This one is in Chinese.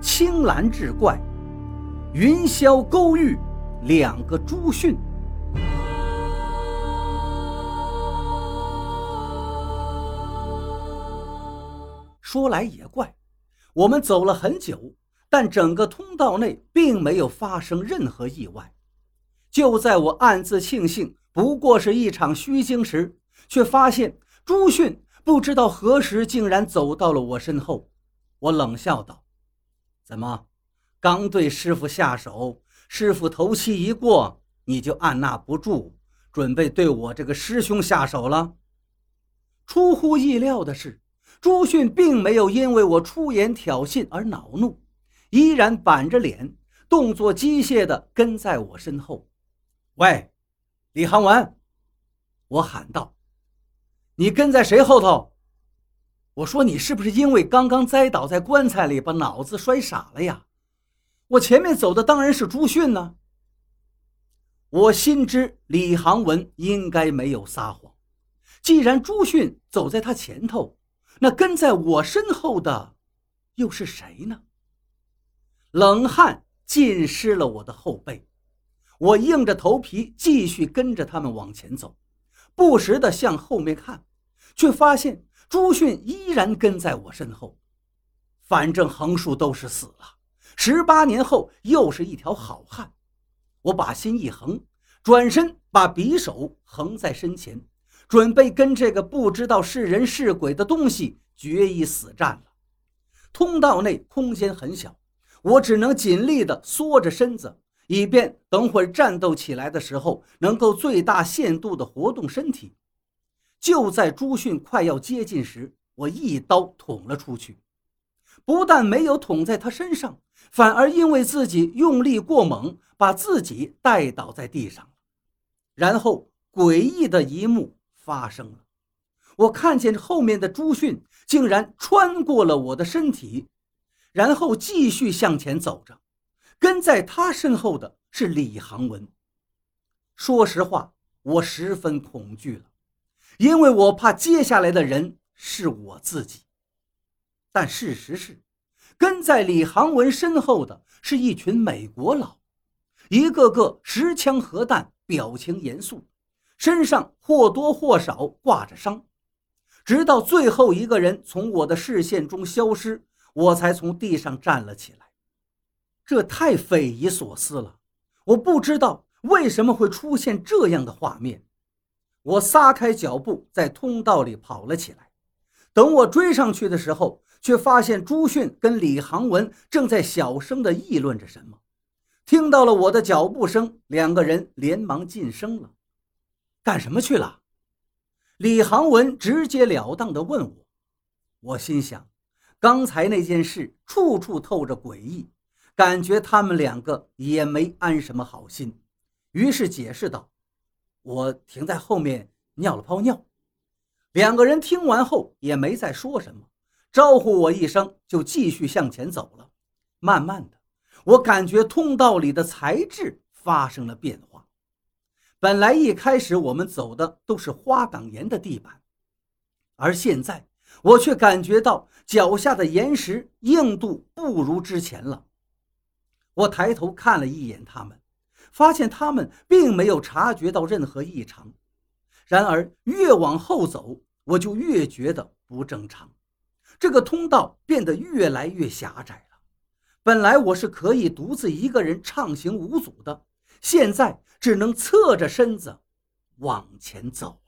青蓝志怪，云霄勾玉，两个朱迅。说来也怪，我们走了很久，但整个通道内并没有发生任何意外。就在我暗自庆幸不过是一场虚惊时，却发现朱迅不知道何时竟然走到了我身后。我冷笑道：“怎么，刚对师傅下手，师傅头七一过，你就按捺不住，准备对我这个师兄下手了？”出乎意料的是，朱迅并没有因为我出言挑衅而恼怒，依然板着脸，动作机械地跟在我身后。喂，李航文，我喊道：“你跟在谁后头？”我说：“你是不是因为刚刚栽倒在棺材里，把脑子摔傻了呀？”我前面走的当然是朱迅呢。我心知李航文应该没有撒谎，既然朱迅走在他前头，那跟在我身后的又是谁呢？冷汗浸湿了我的后背。我硬着头皮继续跟着他们往前走，不时地向后面看，却发现朱迅依然跟在我身后。反正横竖都是死了，十八年后又是一条好汉。我把心一横，转身把匕首横在身前，准备跟这个不知道是人是鬼的东西决一死战了。通道内空间很小，我只能尽力地缩着身子。以便等会战斗起来的时候，能够最大限度地活动身体。就在朱迅快要接近时，我一刀捅了出去，不但没有捅在他身上，反而因为自己用力过猛，把自己带倒在地上了。然后诡异的一幕发生了，我看见后面的朱迅竟然穿过了我的身体，然后继续向前走着。跟在他身后的是李航文。说实话，我十分恐惧了，因为我怕接下来的人是我自己。但事实是，跟在李航文身后的是一群美国佬，一个个持枪核弹，表情严肃，身上或多或少挂着伤。直到最后一个人从我的视线中消失，我才从地上站了起来。这太匪夷所思了，我不知道为什么会出现这样的画面。我撒开脚步，在通道里跑了起来。等我追上去的时候，却发现朱迅跟李航文正在小声地议论着什么。听到了我的脚步声，两个人连忙噤声了。干什么去了？李航文直截了当地问我。我心想，刚才那件事处处透着诡异。感觉他们两个也没安什么好心，于是解释道：“我停在后面尿了泡尿。”两个人听完后也没再说什么，招呼我一声就继续向前走了。慢慢的，我感觉通道里的材质发生了变化。本来一开始我们走的都是花岗岩的地板，而现在我却感觉到脚下的岩石硬度不如之前了。我抬头看了一眼他们，发现他们并没有察觉到任何异常。然而越往后走，我就越觉得不正常。这个通道变得越来越狭窄了。本来我是可以独自一个人畅行无阻的，现在只能侧着身子往前走。